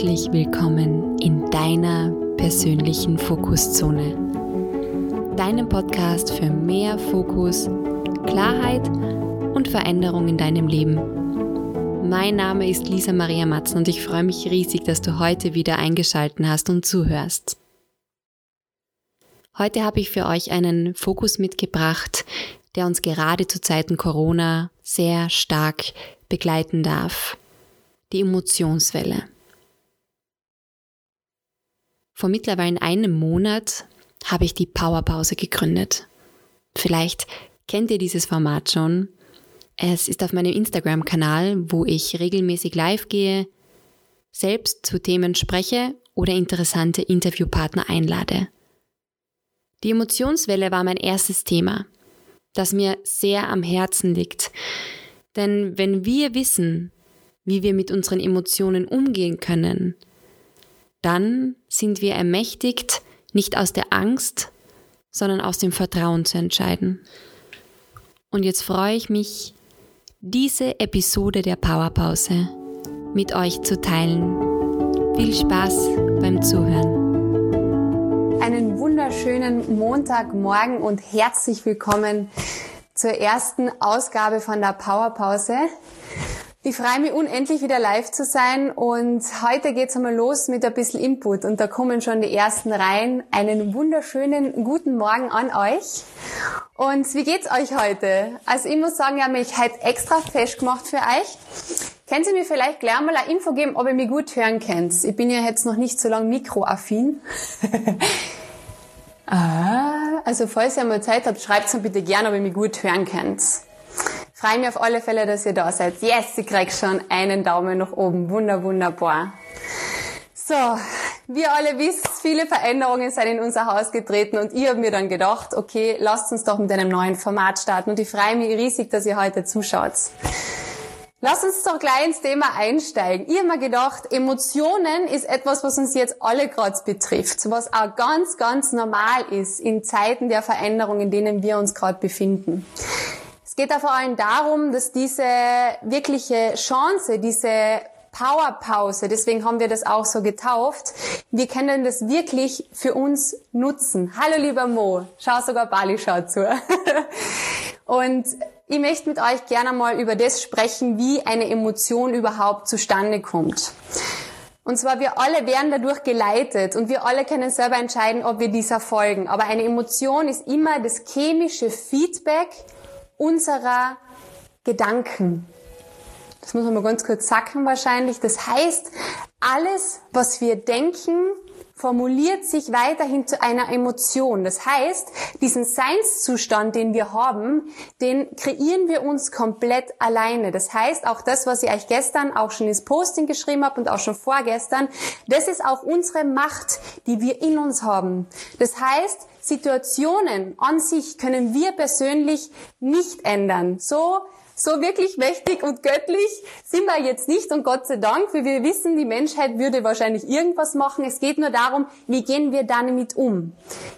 Herzlich willkommen in deiner persönlichen Fokuszone. Deinem Podcast für mehr Fokus, Klarheit und Veränderung in deinem Leben. Mein Name ist Lisa Maria Matzen und ich freue mich riesig, dass du heute wieder eingeschalten hast und zuhörst. Heute habe ich für euch einen Fokus mitgebracht, der uns gerade zu Zeiten Corona sehr stark begleiten darf. Die Emotionswelle. Vor mittlerweile einem Monat habe ich die Powerpause gegründet. Vielleicht kennt ihr dieses Format schon. Es ist auf meinem Instagram-Kanal, wo ich regelmäßig live gehe, selbst zu Themen spreche oder interessante Interviewpartner einlade. Die Emotionswelle war mein erstes Thema, das mir sehr am Herzen liegt. Denn wenn wir wissen, wie wir mit unseren Emotionen umgehen können, dann sind wir ermächtigt, nicht aus der Angst, sondern aus dem Vertrauen zu entscheiden. Und jetzt freue ich mich, diese Episode der Powerpause mit euch zu teilen. Viel Spaß beim Zuhören. Einen wunderschönen Montagmorgen und herzlich willkommen zur ersten Ausgabe von der Powerpause. Ich freue mich unendlich wieder live zu sein und heute geht's einmal los mit ein bisschen Input und da kommen schon die ersten rein. Einen wunderschönen guten Morgen an euch. Und wie geht's euch heute? Also ich muss sagen, ich habe mich heute extra fest gemacht für euch. Können Sie mir vielleicht gleich mal eine Info geben, ob ihr mich gut hören könnt? Ich bin ja jetzt noch nicht so lange mikroaffin. ah, also falls ihr mal Zeit habt, schreibt mir bitte gerne, ob ihr mich gut hören könnt. Freue mich auf alle Fälle, dass ihr da seid. Yes, ich krieg schon einen Daumen nach oben. Wunder, wunderbar. So, wir alle wissen, viele Veränderungen sind in unser Haus getreten und ich habe mir dann gedacht, okay, lasst uns doch mit einem neuen Format starten und ich freue mich riesig, dass ihr heute zuschaut. Lasst uns doch gleich ins Thema einsteigen. Ich habe mir gedacht, Emotionen ist etwas, was uns jetzt alle gerade betrifft, was auch ganz, ganz normal ist in Zeiten der Veränderung, in denen wir uns gerade befinden. Geht da vor allem darum, dass diese wirkliche Chance, diese Powerpause, deswegen haben wir das auch so getauft. Wir können das wirklich für uns nutzen. Hallo lieber Mo, schau sogar Bali schaut zu. Und ich möchte mit euch gerne mal über das sprechen, wie eine Emotion überhaupt zustande kommt. Und zwar wir alle werden dadurch geleitet und wir alle können selber entscheiden, ob wir dieser folgen. Aber eine Emotion ist immer das chemische Feedback unserer Gedanken. Das muss man mal ganz kurz sacken wahrscheinlich. Das heißt, alles, was wir denken, formuliert sich weiterhin zu einer Emotion. Das heißt, diesen Seinszustand, den wir haben, den kreieren wir uns komplett alleine. Das heißt, auch das, was ich euch gestern auch schon ins Posting geschrieben habe und auch schon vorgestern, das ist auch unsere Macht, die wir in uns haben. Das heißt, Situationen an sich können wir persönlich nicht ändern. So so wirklich mächtig und göttlich sind wir jetzt nicht und Gott sei Dank, weil wir wissen, die Menschheit würde wahrscheinlich irgendwas machen. Es geht nur darum, wie gehen wir damit um?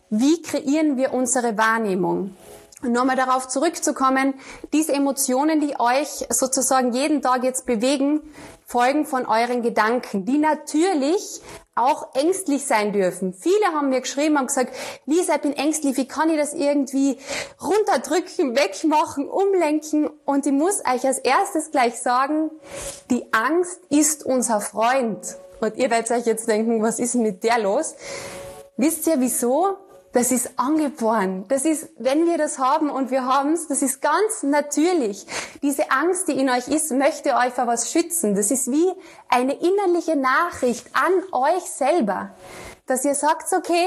Wie kreieren wir unsere Wahrnehmung? Und nochmal darauf zurückzukommen, diese Emotionen, die euch sozusagen jeden Tag jetzt bewegen, folgen von euren Gedanken, die natürlich auch ängstlich sein dürfen. Viele haben mir geschrieben, haben gesagt, Lisa, ich bin ängstlich, wie kann ich das irgendwie runterdrücken, wegmachen, umlenken? Und ich muss euch als erstes gleich sagen, die Angst ist unser Freund. Und ihr werdet euch jetzt denken, was ist denn mit der los? Wisst ihr wieso? Das ist angeboren. Das ist, wenn wir das haben und wir haben es, das ist ganz natürlich. Diese Angst, die in euch ist, möchte euch vor was schützen. Das ist wie eine innerliche Nachricht an euch selber, dass ihr sagt, okay,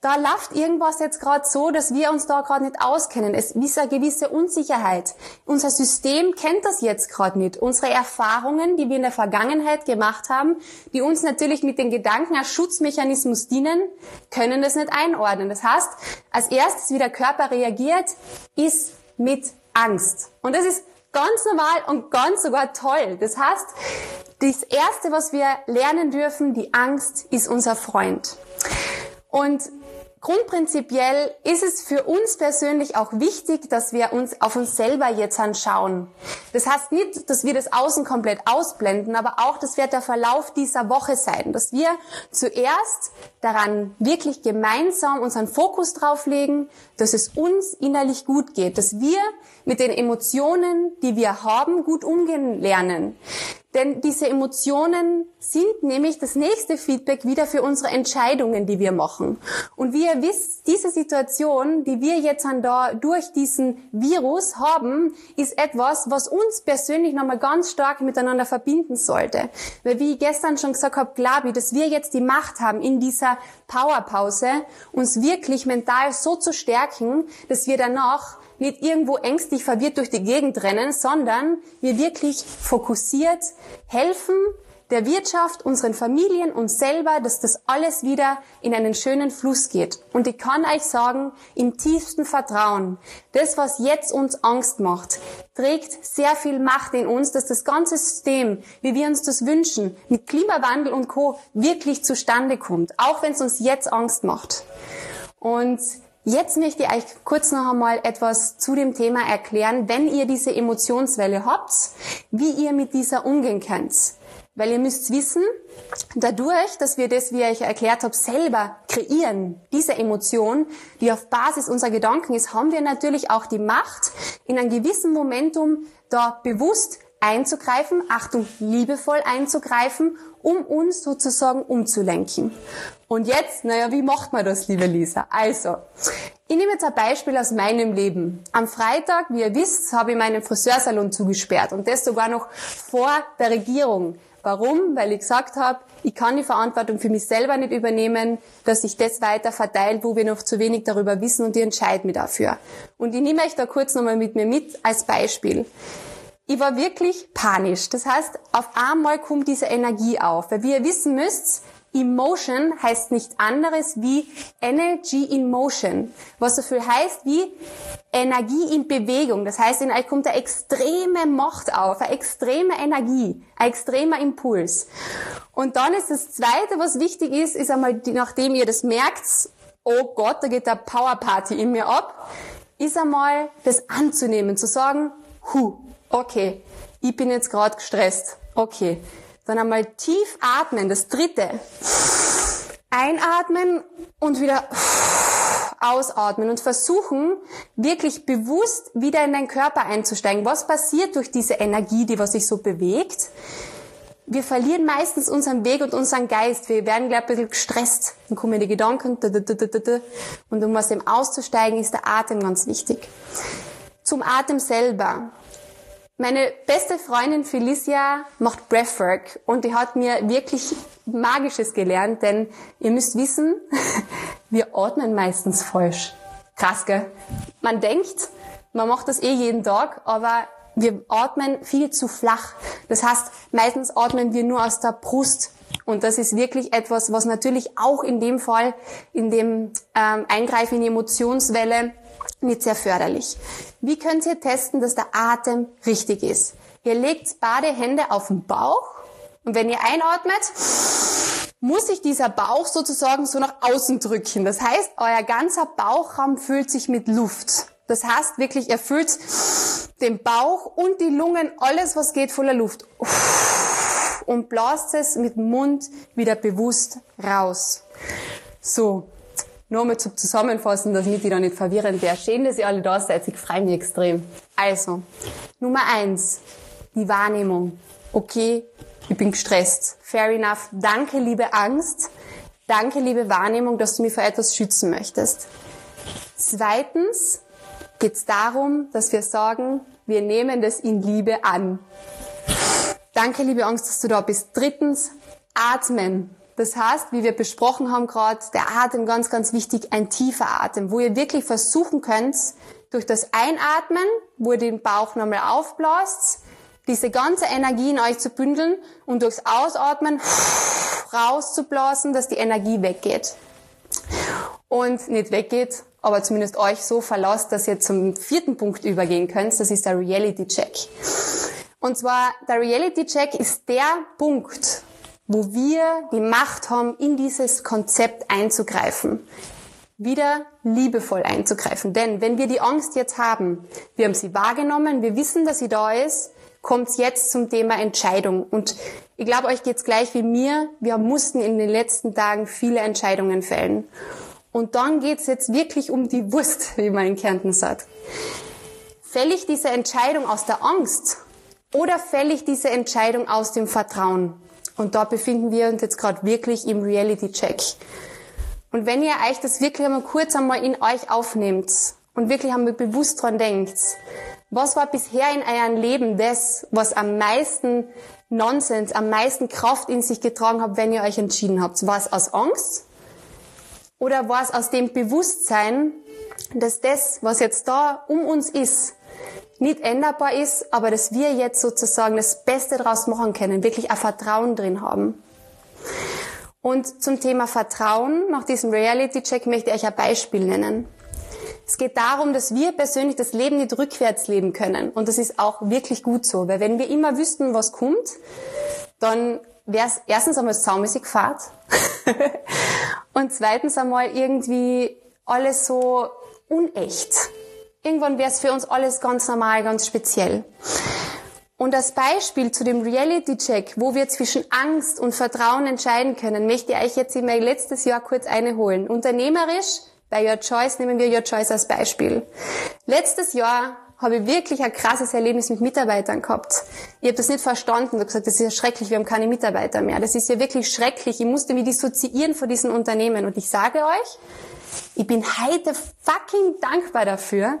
da läuft irgendwas jetzt gerade so, dass wir uns da gerade nicht auskennen. Es ist eine gewisse Unsicherheit. Unser System kennt das jetzt gerade nicht. Unsere Erfahrungen, die wir in der Vergangenheit gemacht haben, die uns natürlich mit den Gedanken als Schutzmechanismus dienen, können das nicht einordnen. Das heißt, als erstes, wie der Körper reagiert, ist mit Angst. Und das ist ganz normal und ganz sogar toll. Das heißt, das erste, was wir lernen dürfen, die Angst ist unser Freund. Und Grundprinzipiell ist es für uns persönlich auch wichtig, dass wir uns auf uns selber jetzt anschauen. Das heißt nicht, dass wir das Außen komplett ausblenden, aber auch, das wird der Verlauf dieser Woche sein, dass wir zuerst daran wirklich gemeinsam unseren Fokus drauf legen, dass es uns innerlich gut geht, dass wir mit den Emotionen, die wir haben, gut umgehen lernen. Denn diese Emotionen sind nämlich das nächste Feedback wieder für unsere Entscheidungen, die wir machen. Und wie ihr wisst, diese Situation, die wir jetzt an da durch diesen Virus haben, ist etwas, was uns persönlich nochmal ganz stark miteinander verbinden sollte. Weil wie ich gestern schon gesagt habe, glaube ich, dass wir jetzt die Macht haben, in dieser Powerpause uns wirklich mental so zu stärken, dass wir danach nicht irgendwo ängstlich verwirrt durch die Gegend rennen, sondern wir wirklich fokussiert helfen der Wirtschaft, unseren Familien, uns selber, dass das alles wieder in einen schönen Fluss geht. Und ich kann euch sagen, im tiefsten Vertrauen, das, was jetzt uns Angst macht, trägt sehr viel Macht in uns, dass das ganze System, wie wir uns das wünschen, mit Klimawandel und Co. wirklich zustande kommt, auch wenn es uns jetzt Angst macht. Und Jetzt möchte ich euch kurz noch einmal etwas zu dem Thema erklären, wenn ihr diese Emotionswelle habt, wie ihr mit dieser umgehen könnt. Weil ihr müsst wissen, dadurch, dass wir das, wie ich erklärt habe, selber kreieren, diese Emotion, die auf Basis unserer Gedanken ist, haben wir natürlich auch die Macht, in einem gewissen Momentum da bewusst einzugreifen, Achtung, liebevoll einzugreifen, um uns sozusagen umzulenken. Und jetzt, naja, wie macht man das, liebe Lisa? Also, ich nehme jetzt ein Beispiel aus meinem Leben. Am Freitag, wie ihr wisst, habe ich meinen Friseursalon zugesperrt und das sogar noch vor der Regierung. Warum? Weil ich gesagt habe, ich kann die Verantwortung für mich selber nicht übernehmen, dass sich das weiter verteilt, wo wir noch zu wenig darüber wissen und ich entscheide mich dafür. Und ich nehme euch da kurz nochmal mit mir mit als Beispiel. Ich war wirklich panisch. Das heißt, auf einmal kommt diese Energie auf. Weil wie ihr wissen müsst, Emotion heißt nichts anderes wie Energy in Motion. Was so viel heißt wie Energie in Bewegung. Das heißt, in euch kommt eine extreme Macht auf, eine extreme Energie, ein extremer Impuls. Und dann ist das Zweite, was wichtig ist, ist einmal, nachdem ihr das merkt, oh Gott, da geht der Power Party in mir ab, ist einmal das anzunehmen, zu sagen, hu, Okay, ich bin jetzt gerade gestresst. Okay, dann einmal tief atmen. Das dritte. Einatmen und wieder ausatmen und versuchen, wirklich bewusst wieder in deinen Körper einzusteigen. Was passiert durch diese Energie, die was sich so bewegt? Wir verlieren meistens unseren Weg und unseren Geist. Wir werden gleich ein bisschen gestresst. Dann kommen die Gedanken. Und um aus dem auszusteigen, ist der Atem ganz wichtig. Zum Atem selber. Meine beste Freundin Felicia macht Breathwork und die hat mir wirklich Magisches gelernt, denn ihr müsst wissen, wir atmen meistens falsch. Krass, gell? Man denkt, man macht das eh jeden Tag, aber wir atmen viel zu flach. Das heißt, meistens atmen wir nur aus der Brust. Und das ist wirklich etwas, was natürlich auch in dem Fall, in dem ähm, Eingreifen in die Emotionswelle nicht sehr förderlich. Wie könnt ihr testen, dass der Atem richtig ist? Ihr legt beide Hände auf den Bauch und wenn ihr einatmet, muss sich dieser Bauch sozusagen so nach außen drücken. Das heißt, euer ganzer Bauchraum füllt sich mit Luft. Das heißt wirklich, er füllt den Bauch und die Lungen, alles was geht, voller Luft. Und blast es mit dem Mund wieder bewusst raus. So, nur mal zum Zusammenfassen, damit ich da nicht verwirrend wäre. Schön, dass ihr alle da seid. Ich freue mich extrem. Also, Nummer eins, die Wahrnehmung. Okay, ich bin gestresst. Fair enough. Danke, liebe Angst. Danke, liebe Wahrnehmung, dass du mich vor etwas schützen möchtest. Zweitens geht es darum, dass wir sagen, wir nehmen das in Liebe an. Danke, liebe Angst, dass du da bist. Drittens, atmen. Das heißt, wie wir besprochen haben gerade, der Atem ganz, ganz wichtig, ein tiefer Atem, wo ihr wirklich versuchen könnt, durch das Einatmen, wo ihr den Bauch nochmal aufblasst, diese ganze Energie in euch zu bündeln und durchs Ausatmen rauszublasen, dass die Energie weggeht. Und nicht weggeht, aber zumindest euch so verlasst, dass ihr zum vierten Punkt übergehen könnt. Das ist der Reality Check. Und zwar, der Reality Check ist der Punkt, wo wir die Macht haben, in dieses Konzept einzugreifen. wieder liebevoll einzugreifen. Denn wenn wir die Angst jetzt haben, wir haben sie wahrgenommen, wir wissen, dass sie da ist, kommt es jetzt zum Thema Entscheidung. Und ich glaube, euch geht's gleich wie mir. Wir mussten in den letzten Tagen viele Entscheidungen fällen. Und dann geht's jetzt wirklich um die Wurst, wie man in Kärnten sagt. Fäll ich diese Entscheidung aus der Angst oder fäll ich diese Entscheidung aus dem Vertrauen? Und da befinden wir uns jetzt gerade wirklich im Reality-Check. Und wenn ihr euch das wirklich einmal kurz einmal in euch aufnehmt und wirklich einmal bewusst dran denkt, was war bisher in eurem Leben das, was am meisten Nonsens, am meisten Kraft in sich getragen hat, wenn ihr euch entschieden habt? War es aus Angst? Oder war es aus dem Bewusstsein, dass das, was jetzt da um uns ist, nicht änderbar ist, aber dass wir jetzt sozusagen das Beste daraus machen können, wirklich ein Vertrauen drin haben? Und zum Thema Vertrauen, nach diesem Reality-Check möchte ich euch ein Beispiel nennen. Es geht darum, dass wir persönlich das Leben nicht rückwärts leben können. Und das ist auch wirklich gut so, weil wenn wir immer wüssten, was kommt, dann wäre es erstens einmal saumäßig Fahrt und zweitens einmal irgendwie alles so unecht. Irgendwann wäre es für uns alles ganz normal, ganz speziell. Und als Beispiel zu dem Reality-Check, wo wir zwischen Angst und Vertrauen entscheiden können, möchte ich euch jetzt in mein letztes Jahr kurz einholen. Unternehmerisch, bei Your Choice nehmen wir Your Choice als Beispiel. Letztes Jahr habe ich wirklich ein krasses Erlebnis mit Mitarbeitern gehabt. Ich habe das nicht verstanden. Ich habe gesagt, das ist ja schrecklich, wir haben keine Mitarbeiter mehr. Das ist ja wirklich schrecklich. Ich musste mich dissoziieren von diesen Unternehmen. Und ich sage euch, ich bin heute fucking dankbar dafür,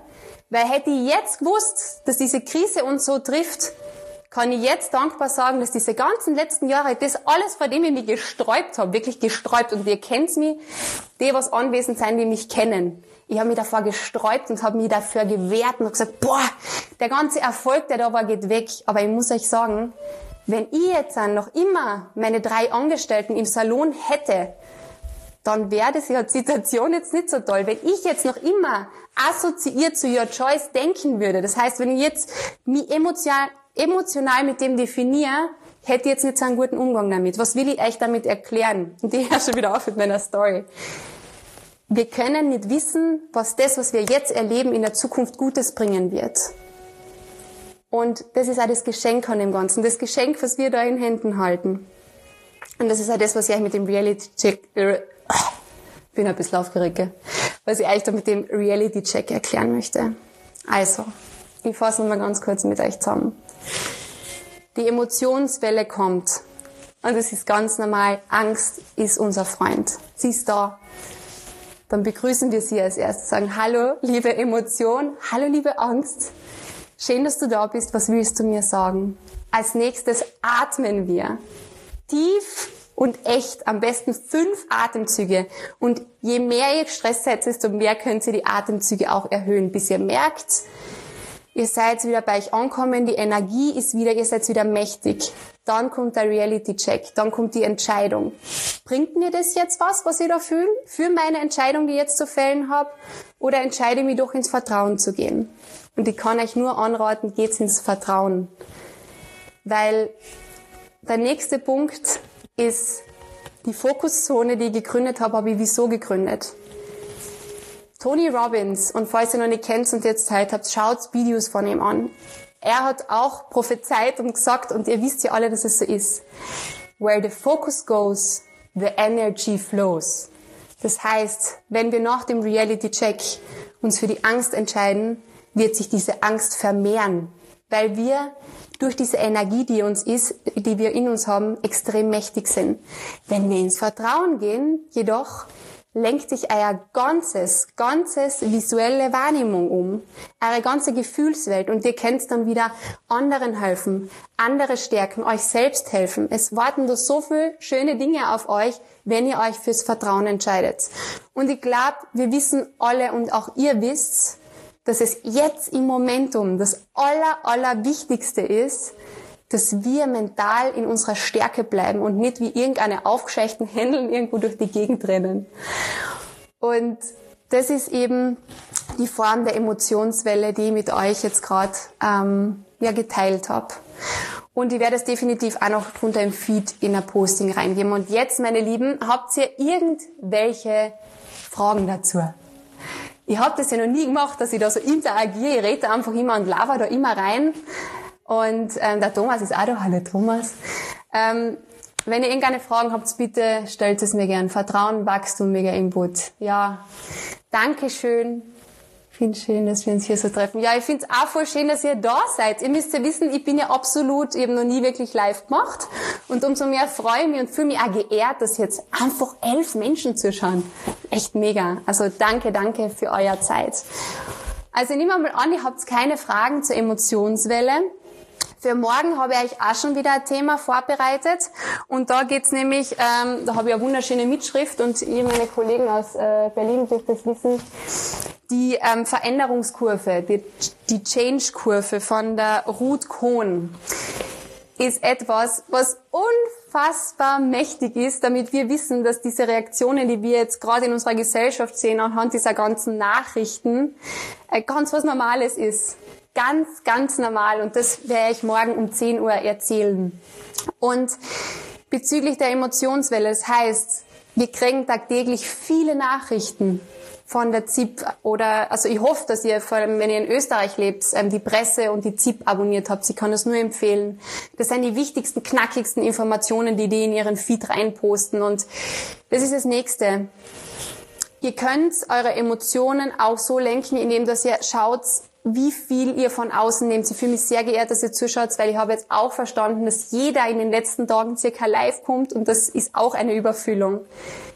weil hätte ich jetzt gewusst, dass diese Krise uns so trifft, kann ich jetzt dankbar sagen, dass diese ganzen letzten Jahre, das alles, vor dem ich mich gesträubt habe, wirklich gesträubt, und ihr kennt mich, die, was anwesend sein, die mich kennen. Ich habe mich davor gesträubt und habe mich dafür gewehrt und gesagt, boah, der ganze Erfolg, der da war, geht weg. Aber ich muss euch sagen, wenn ich jetzt dann noch immer meine drei Angestellten im Salon hätte, dann wäre das Situation jetzt nicht so toll. Wenn ich jetzt noch immer assoziiert zu Your Choice denken würde, das heißt, wenn ich jetzt mich emotional, emotional mit dem definiere, hätte ich jetzt nicht so einen guten Umgang damit. Was will ich euch damit erklären? Und ich höre schon wieder auf mit meiner Story. Wir können nicht wissen, was das, was wir jetzt erleben, in der Zukunft Gutes bringen wird. Und das ist auch das Geschenk an dem Ganzen. Das Geschenk, was wir da in Händen halten. Und das ist auch das, was ich euch mit dem Reality-Check, äh, bin ein bisschen aufgeregt, was ich euch da mit dem Reality-Check erklären möchte. Also, ich fasse nochmal ganz kurz mit euch zusammen. Die Emotionswelle kommt. Und es ist ganz normal. Angst ist unser Freund. Sie ist da. Dann begrüßen wir sie als erstes, sagen, hallo, liebe Emotion, hallo, liebe Angst. Schön, dass du da bist. Was willst du mir sagen? Als nächstes atmen wir. Tief und echt, am besten fünf Atemzüge. Und je mehr ihr gestresst seid, desto mehr könnt ihr die Atemzüge auch erhöhen, bis ihr merkt, Ihr seid wieder bei euch ankommen, die Energie ist wieder, ihr seid wieder mächtig. Dann kommt der Reality-Check, dann kommt die Entscheidung. Bringt mir das jetzt was, was ich da fühle, für meine Entscheidung, die ich jetzt zu fällen habe? Oder entscheide ich mich doch ins Vertrauen zu gehen? Und ich kann euch nur anraten, geht's ins Vertrauen. Weil der nächste Punkt ist die Fokuszone, die ich gegründet habe, habe ich wieso gegründet? Tony Robbins, und falls ihr noch nicht kennt und jetzt Zeit habt, schaut Videos von ihm an. Er hat auch prophezeit und gesagt, und ihr wisst ja alle, dass es so ist. Where the focus goes, the energy flows. Das heißt, wenn wir nach dem Reality Check uns für die Angst entscheiden, wird sich diese Angst vermehren, weil wir durch diese Energie, die uns ist, die wir in uns haben, extrem mächtig sind. Wenn wir ins Vertrauen gehen, jedoch lenkt sich euer ganzes, ganzes visuelle Wahrnehmung um, eure ganze Gefühlswelt und ihr könnt dann wieder anderen helfen, andere stärken, euch selbst helfen. Es warten da so viele schöne Dinge auf euch, wenn ihr euch fürs Vertrauen entscheidet. Und ich glaube, wir wissen alle und auch ihr wisst, dass es jetzt im Momentum das aller, aller Wichtigste ist, dass wir mental in unserer Stärke bleiben und nicht wie irgendeine aufgescheuchten Händeln irgendwo durch die Gegend rennen. Und das ist eben die Form der Emotionswelle, die ich mit euch jetzt gerade ähm, ja, geteilt habe. Und ich werde es definitiv auch noch unter dem Feed in ein Posting reingeben. Und jetzt, meine Lieben, habt ihr irgendwelche Fragen dazu. Ich habe das ja noch nie gemacht, dass ich da so interagiere. Ich rede einfach immer und lava da immer rein. Und ähm, der Thomas ist auch da. Hallo Thomas. Ähm, wenn ihr irgendeine Fragen habt, bitte stellt es mir gern. Vertrauen, Wachstum, mega Input. Ja, Dankeschön finde schön, dass wir uns hier so treffen. Ja, ich finde es auch voll schön, dass ihr da seid. Ihr müsst ja wissen, ich bin ja absolut, ich habe noch nie wirklich live gemacht. Und umso mehr freue ich mich und fühle mich auch geehrt, dass jetzt einfach elf Menschen zuschauen. Echt mega. Also danke, danke für euer Zeit. Also nehmen wir mal an, ihr habt keine Fragen zur Emotionswelle. Für morgen habe ich euch auch schon wieder ein Thema vorbereitet. Und da geht's nämlich, ähm, da habe ich eine wunderschöne Mitschrift und ihr, meine Kollegen aus äh, Berlin, dürft das wissen, die ähm, Veränderungskurve, die, die Change-Kurve von der Ruth Kohn ist etwas, was unfassbar mächtig ist, damit wir wissen, dass diese Reaktionen, die wir jetzt gerade in unserer Gesellschaft sehen, anhand dieser ganzen Nachrichten, äh, ganz was Normales ist. Ganz, ganz normal. Und das werde ich morgen um 10 Uhr erzählen. Und bezüglich der Emotionswelle, das heißt, wir kriegen tagtäglich viele Nachrichten von der ZIP oder, also ich hoffe, dass ihr, vor allem wenn ihr in Österreich lebt, ähm, die Presse und die ZIP abonniert habt. Ich kann das nur empfehlen. Das sind die wichtigsten, knackigsten Informationen, die die in ihren Feed reinposten. Und das ist das Nächste. Ihr könnt eure Emotionen auch so lenken, indem dass ihr schaut, wie viel ihr von außen nehmt. Ich fühle mich sehr geehrt, dass ihr zuschaut, weil ich habe jetzt auch verstanden, dass jeder in den letzten Tagen circa live kommt und das ist auch eine Überfüllung.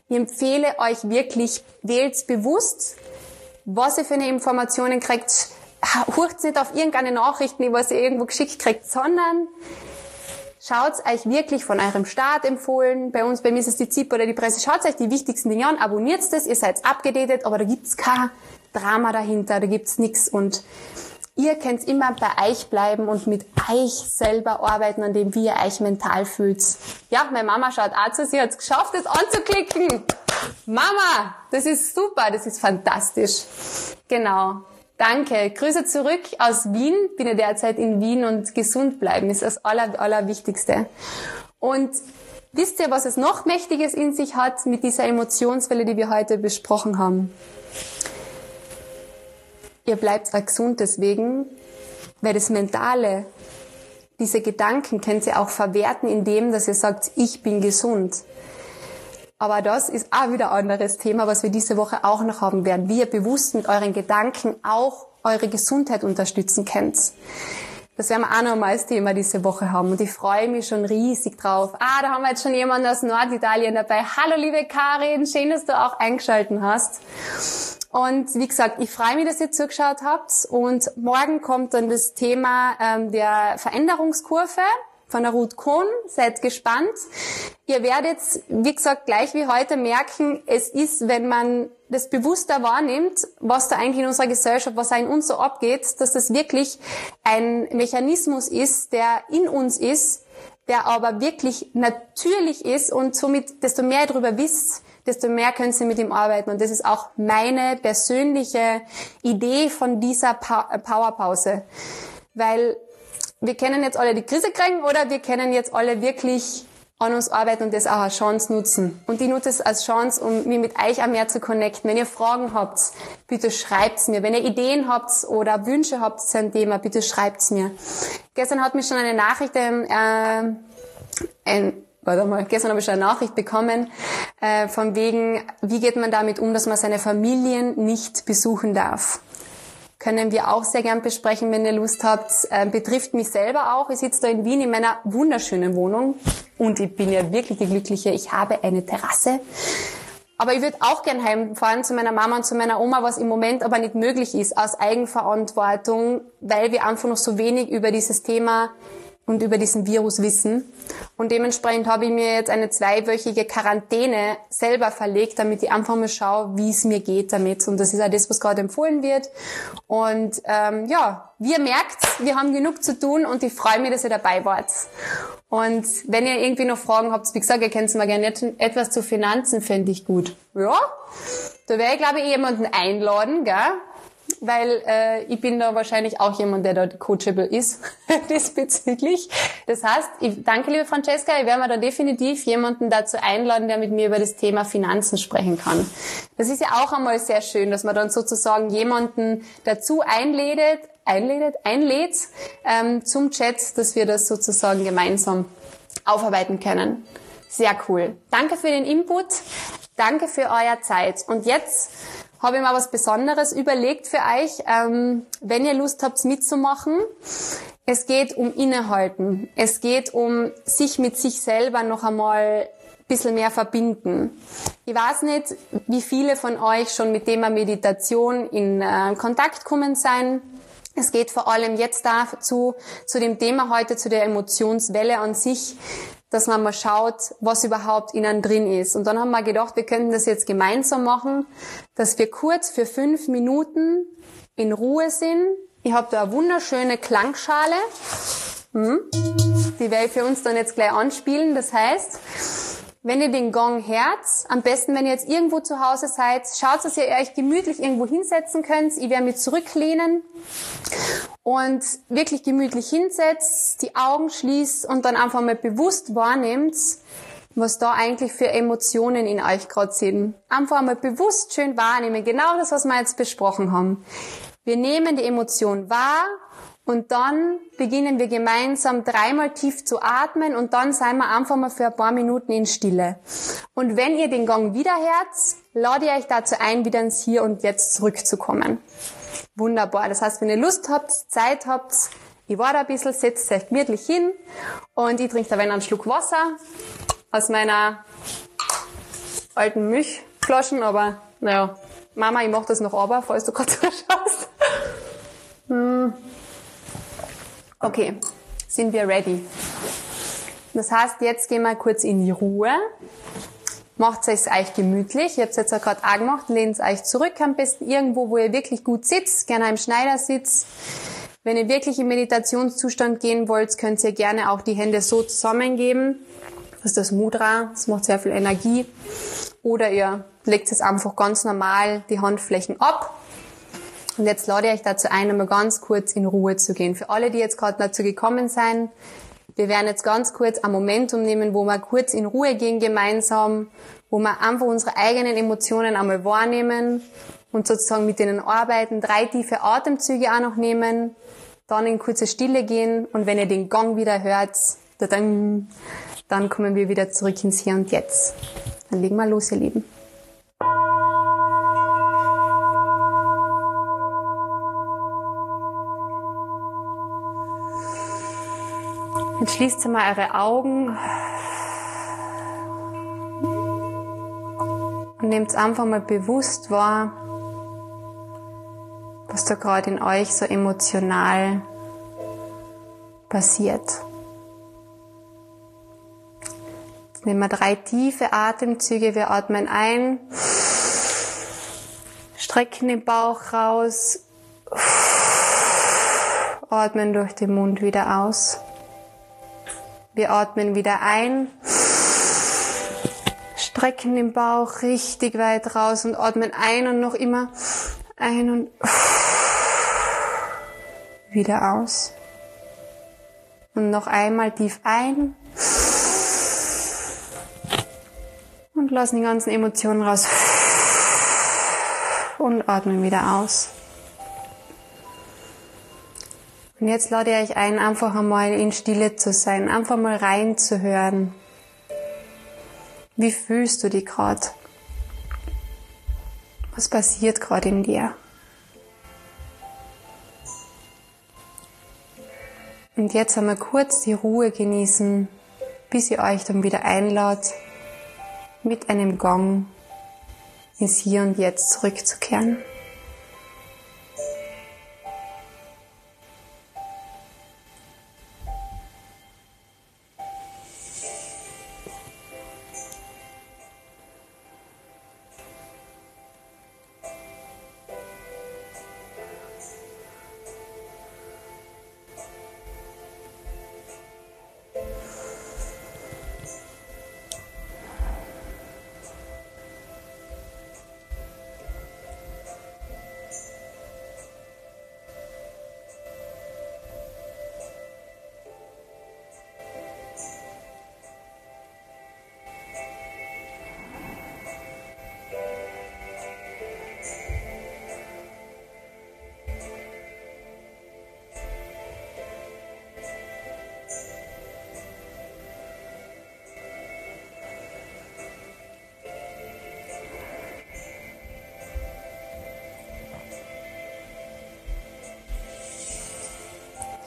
Ich empfehle euch wirklich, wählt bewusst, was ihr für eine Informationen kriegt. Hurcht nicht auf irgendeine Nachrichten, was ihr irgendwo geschickt kriegt, sondern schaut euch wirklich von eurem Staat empfohlen. Bei uns, bei mir ist es die ZIP oder die Presse. Schaut euch die wichtigsten Dinge an, abonniert es, ihr seid abgedatet, aber da gibt's kein Drama dahinter, da gibt's nix und Ihr könnt immer bei euch bleiben und mit euch selber arbeiten, an dem wie ihr euch mental fühlt. Ja, meine Mama schaut auch zu, sie hat es geschafft, das anzuklicken. Mama, das ist super, das ist fantastisch. Genau. Danke. Grüße zurück aus Wien. Bin ja derzeit in Wien und gesund bleiben ist das aller, allerwichtigste. Und wisst ihr, was es noch Mächtiges in sich hat mit dieser Emotionswelle, die wir heute besprochen haben? Ihr bleibt auch gesund deswegen, weil das Mentale, diese Gedanken könnt ihr auch verwerten, indem, dass ihr sagt, ich bin gesund. Aber das ist auch wieder ein anderes Thema, was wir diese Woche auch noch haben werden, wie ihr bewusst mit euren Gedanken auch eure Gesundheit unterstützen könnt. Das werden wir auch noch mal als Thema diese Woche haben und ich freue mich schon riesig drauf. Ah, da haben wir jetzt schon jemanden aus Norditalien dabei. Hallo liebe Karin, schön, dass du auch eingeschalten hast. Und wie gesagt, ich freue mich, dass ihr zugeschaut habt. Und morgen kommt dann das Thema ähm, der Veränderungskurve von der Ruth Kohn. Seid gespannt. Ihr werdet, wie gesagt, gleich wie heute merken, es ist, wenn man das bewusster wahrnimmt, was da eigentlich in unserer Gesellschaft, was da in uns so abgeht, dass das wirklich ein Mechanismus ist, der in uns ist, der aber wirklich natürlich ist und somit, desto mehr ihr darüber wisst, desto mehr können sie mit ihm arbeiten. Und das ist auch meine persönliche Idee von dieser äh, Powerpause. Weil wir können jetzt alle die Krise kriegen oder wir können jetzt alle wirklich an uns arbeiten und das auch als Chance nutzen. Und ich nutze es als Chance, um mich mit euch auch mehr zu connecten. Wenn ihr Fragen habt, bitte schreibt's mir. Wenn ihr Ideen habt oder Wünsche habt zu einem Thema, bitte schreibt's mir. Gestern hat mich schon eine Nachricht ähm, äh, ein warte mal, gestern habe ich eine Nachricht bekommen, äh, von wegen, wie geht man damit um, dass man seine Familien nicht besuchen darf. Können wir auch sehr gern besprechen, wenn ihr Lust habt. Äh, betrifft mich selber auch. Ich sitze da in Wien in meiner wunderschönen Wohnung und ich bin ja wirklich die Glückliche. Ich habe eine Terrasse. Aber ich würde auch gern heimfahren zu meiner Mama und zu meiner Oma, was im Moment aber nicht möglich ist, aus Eigenverantwortung, weil wir einfach noch so wenig über dieses Thema und über diesen Virus wissen. Und dementsprechend habe ich mir jetzt eine zweiwöchige Quarantäne selber verlegt, damit ich einfach mal schaue, wie es mir geht damit. Und das ist auch das, was gerade empfohlen wird. Und ähm, ja, wie ihr merkt, wir haben genug zu tun und ich freue mich, dass ihr dabei wart. Und wenn ihr irgendwie noch Fragen habt, wie gesagt, ihr könnt mal gerne etwas zu Finanzen, fände ich gut. Ja, da werde ich, glaube ich, jemanden einladen, gell? Weil äh, ich bin da wahrscheinlich auch jemand, der da coachable ist diesbezüglich. Das heißt, ich danke liebe Francesca, ich werde mir da definitiv jemanden dazu einladen, der mit mir über das Thema Finanzen sprechen kann. Das ist ja auch einmal sehr schön, dass man dann sozusagen jemanden dazu einlädt, einlädt, einlädt ähm, zum Chat, dass wir das sozusagen gemeinsam aufarbeiten können. Sehr cool. Danke für den Input. Danke für euer Zeit. Und jetzt habe ich mal was Besonderes überlegt für euch, ähm, wenn ihr Lust habt mitzumachen. Es geht um Innehalten. Es geht um sich mit sich selber noch einmal ein bisschen mehr verbinden. Ich weiß nicht, wie viele von euch schon mit Thema Meditation in äh, Kontakt kommen sein. Es geht vor allem jetzt dazu, zu dem Thema heute, zu der Emotionswelle an sich, dass man mal schaut, was überhaupt innen drin ist. Und dann haben wir gedacht, wir könnten das jetzt gemeinsam machen, dass wir kurz für fünf Minuten in Ruhe sind. Ich habe da eine wunderschöne Klangschale. Hm. Die werde ich für uns dann jetzt gleich anspielen. Das heißt, wenn ihr den Gong hört, am besten, wenn ihr jetzt irgendwo zu Hause seid, schaut, dass ihr euch gemütlich irgendwo hinsetzen könnt. Ich werde mich zurücklehnen und wirklich gemütlich hinsetzt, die Augen schließt und dann einfach mal bewusst wahrnimmt, was da eigentlich für Emotionen in euch gerade sind. Einfach mal bewusst schön wahrnehmen. Genau das, was wir jetzt besprochen haben. Wir nehmen die Emotion wahr und dann beginnen wir gemeinsam dreimal tief zu atmen und dann seien wir einfach mal für ein paar Minuten in Stille. Und wenn ihr den Gang wieder hört, lade ich euch dazu ein, wieder ins Hier und Jetzt zurückzukommen. Wunderbar. Das heißt, wenn ihr Lust habt, Zeit habt, ich war da ein bisschen, setzt euch gemütlich hin und ich trinke da einen Schluck Wasser aus meiner alten Milchflaschen, aber naja, Mama, ich mach das noch aber, falls du gerade zuschaust. Hm. Okay, sind wir ready. Das heißt, jetzt gehen wir kurz in die Ruhe. Macht es euch gemütlich. Ihr habt es jetzt gerade auch gemacht. Lehnt euch zurück am besten irgendwo, wo ihr wirklich gut sitzt. Gerne im Schneidersitz. Wenn ihr wirklich im Meditationszustand gehen wollt, könnt ihr gerne auch die Hände so zusammengeben. Das ist das Mudra. Das macht sehr viel Energie. Oder ihr legt es einfach ganz normal die Handflächen ab und jetzt lade ich euch dazu ein, einmal ganz kurz in Ruhe zu gehen. Für alle, die jetzt gerade dazu gekommen sind, wir werden jetzt ganz kurz ein Momentum nehmen, wo wir kurz in Ruhe gehen gemeinsam, wo wir einfach unsere eigenen Emotionen einmal wahrnehmen und sozusagen mit denen arbeiten, drei tiefe Atemzüge auch noch nehmen, dann in kurze Stille gehen und wenn ihr den Gang wieder hört, dann kommen wir wieder zurück ins Hier und Jetzt. Dann legen wir los, ihr Lieben. Jetzt schließt mal eure Augen und nehmt einfach mal bewusst wahr, was da gerade in euch so emotional passiert. Jetzt nehmen wir drei tiefe Atemzüge. Wir atmen ein, strecken den Bauch raus, atmen durch den Mund wieder aus. Wir atmen wieder ein, strecken den Bauch richtig weit raus und atmen ein und noch immer ein und wieder aus. Und noch einmal tief ein und lassen die ganzen Emotionen raus und atmen wieder aus. Und jetzt lade ich euch ein, einfach einmal in Stille zu sein, einfach mal reinzuhören. Wie fühlst du dich gerade? Was passiert gerade in dir? Und jetzt einmal kurz die Ruhe genießen, bis ihr euch dann wieder einladet, mit einem Gong ins Hier und Jetzt zurückzukehren.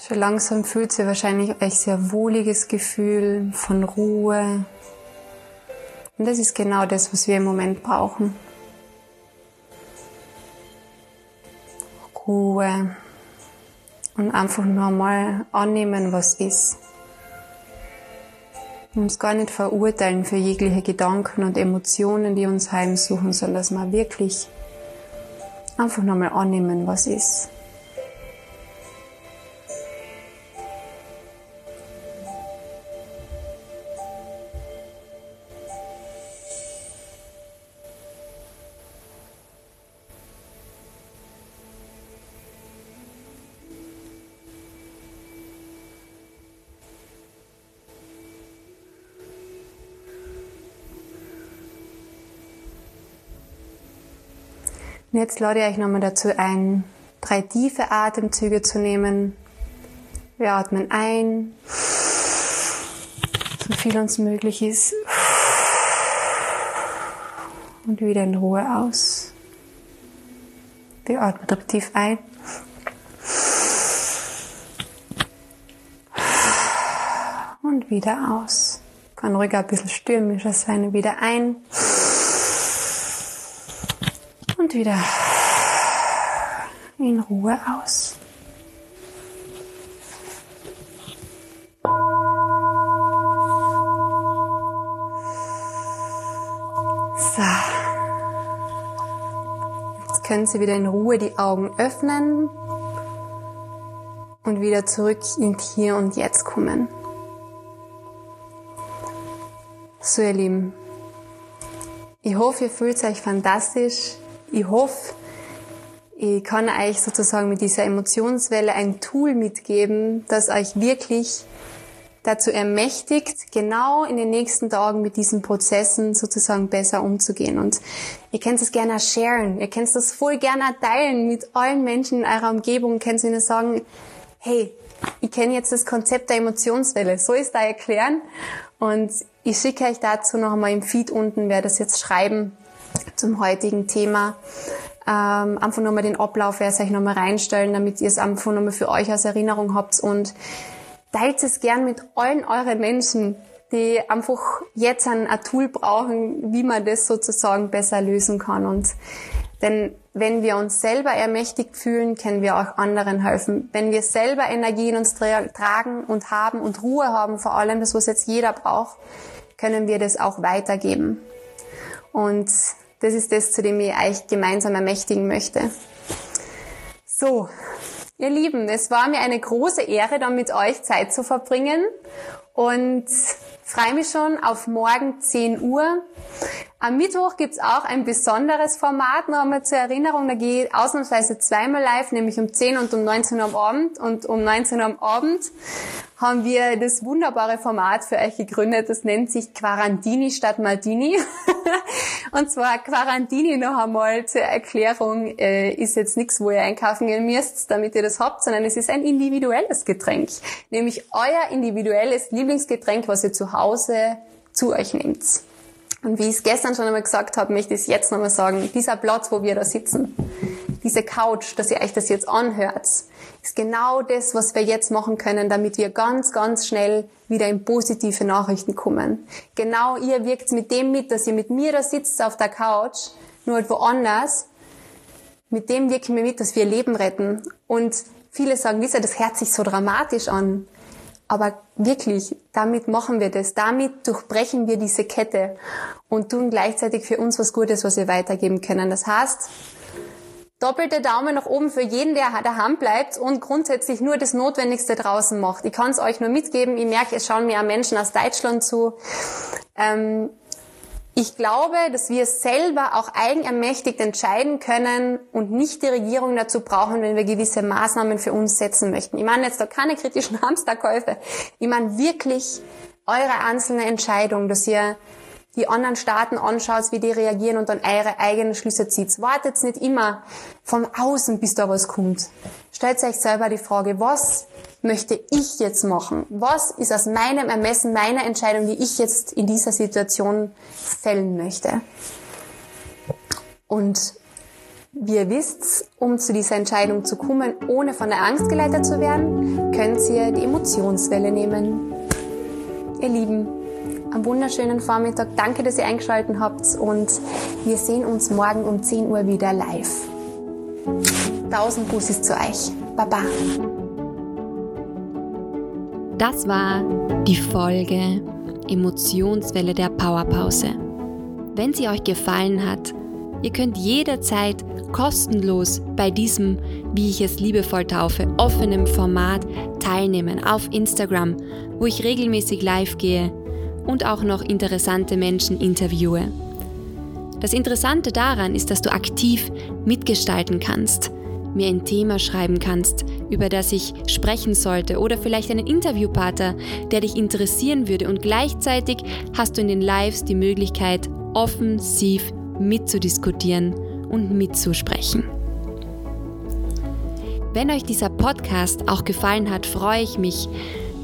Schon langsam fühlt ihr wahrscheinlich euch sehr wohliges Gefühl von Ruhe. Und das ist genau das, was wir im Moment brauchen. Ruhe und einfach nur mal annehmen, was ist. Uns gar nicht verurteilen für jegliche Gedanken und Emotionen, die uns heimsuchen, sondern dass wir wirklich einfach nur mal annehmen, was ist. Und jetzt lade ich euch nochmal dazu ein, drei tiefe Atemzüge zu nehmen. Wir atmen ein, so viel uns möglich ist. Und wieder in Ruhe aus. Wir atmen tief ein. Und wieder aus. Kann ruhig ein bisschen stürmischer sein. Wieder ein und wieder in Ruhe aus. So. Jetzt können Sie wieder in Ruhe die Augen öffnen und wieder zurück in Hier und Jetzt kommen. So, ihr Lieben. Ich hoffe, ihr fühlt euch fantastisch ich hoffe, ich kann euch sozusagen mit dieser Emotionswelle ein Tool mitgeben, das euch wirklich dazu ermächtigt, genau in den nächsten Tagen mit diesen Prozessen sozusagen besser umzugehen. Und ihr könnt es gerne sharen, ihr könnt das voll gerne teilen mit allen Menschen in eurer Umgebung, ihr könnt ihnen sagen, hey, ich kenne jetzt das Konzept der Emotionswelle, so ist da erklären. Und ich schicke euch dazu noch einmal im Feed unten, wer das jetzt schreiben zum heutigen Thema. Ähm, einfach nochmal den Ablauf werde ich nochmal reinstellen, damit ihr es einfach nochmal für euch als Erinnerung habt und teilt es gern mit allen euren Menschen, die einfach jetzt ein, ein Tool brauchen, wie man das sozusagen besser lösen kann. Und denn wenn wir uns selber ermächtigt fühlen, können wir auch anderen helfen. Wenn wir selber Energie in uns tra tragen und haben und Ruhe haben, vor allem das, was jetzt jeder braucht, können wir das auch weitergeben. Und das ist das, zu dem ich euch gemeinsam ermächtigen möchte. So, ihr Lieben, es war mir eine große Ehre, da mit euch Zeit zu verbringen und freue mich schon auf morgen 10 Uhr. Am Mittwoch gibt's auch ein besonderes Format, noch einmal zur Erinnerung. Da gehe ich ausnahmsweise zweimal live, nämlich um 10 und um 19 Uhr am Abend. Und um 19 Uhr am Abend haben wir das wunderbare Format für euch gegründet. Das nennt sich Quarantini statt Maldini. und zwar Quarantini noch einmal zur Erklärung äh, ist jetzt nichts, wo ihr einkaufen gehen müsst, damit ihr das habt, sondern es ist ein individuelles Getränk. Nämlich euer individuelles Lieblingsgetränk, was ihr zu Hause zu euch nehmt. Und wie ich es gestern schon einmal gesagt habe, möchte ich es jetzt nochmal sagen. Dieser Platz, wo wir da sitzen, diese Couch, dass ihr euch das jetzt anhört, ist genau das, was wir jetzt machen können, damit wir ganz, ganz schnell wieder in positive Nachrichten kommen. Genau ihr wirkt mit dem mit, dass ihr mit mir da sitzt auf der Couch, nur halt woanders. Mit dem wirken wir mit, dass wir Leben retten. Und viele sagen, Lisa, das hört sich so dramatisch an. Aber wirklich, damit machen wir das. Damit durchbrechen wir diese Kette und tun gleichzeitig für uns was Gutes, was wir weitergeben können. Das heißt, doppelte Daumen nach oben für jeden, der daheim bleibt und grundsätzlich nur das Notwendigste draußen macht. Ich kann es euch nur mitgeben. Ich merke, es schauen mir auch Menschen aus Deutschland zu. Ähm, ich glaube, dass wir selber auch eigenermächtigt entscheiden können und nicht die Regierung dazu brauchen, wenn wir gewisse Maßnahmen für uns setzen möchten. Ich meine jetzt da keine kritischen Hamsterkäufe. Ich meine wirklich eure einzelne Entscheidung, dass ihr die anderen Staaten anschaut, wie die reagieren und dann eure eigenen Schlüsse zieht. Wartet nicht immer vom Außen, bis da was kommt. Stellt euch selber die Frage, was möchte ich jetzt machen? Was ist aus meinem Ermessen, meiner Entscheidung, die ich jetzt in dieser Situation fällen möchte? Und Wie ihr wisst, um zu dieser Entscheidung zu kommen, ohne von der Angst geleitet zu werden, könnt ihr die Emotionswelle nehmen. Ihr Lieben, einen wunderschönen Vormittag. Danke, dass ihr eingeschaltet habt und wir sehen uns morgen um 10 Uhr wieder live. Tausend Bussis zu euch. Baba. Das war die Folge Emotionswelle der Powerpause. Wenn sie euch gefallen hat, ihr könnt jederzeit kostenlos bei diesem, wie ich es liebevoll taufe, offenem Format teilnehmen auf Instagram, wo ich regelmäßig live gehe und auch noch interessante Menschen interviewe. Das Interessante daran ist, dass du aktiv mitgestalten kannst, mir ein Thema schreiben kannst, über das ich sprechen sollte oder vielleicht einen Interviewpartner, der dich interessieren würde und gleichzeitig hast du in den Lives die Möglichkeit, offensiv mitzudiskutieren und mitzusprechen. Wenn euch dieser Podcast auch gefallen hat, freue ich mich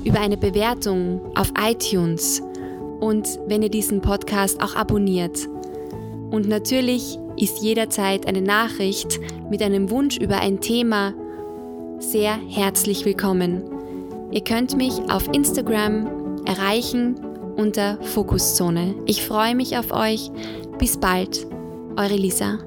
über eine Bewertung auf iTunes und wenn ihr diesen Podcast auch abonniert. Und natürlich ist jederzeit eine Nachricht mit einem Wunsch über ein Thema sehr herzlich willkommen. Ihr könnt mich auf Instagram erreichen unter Fokuszone. Ich freue mich auf euch. Bis bald, eure Lisa.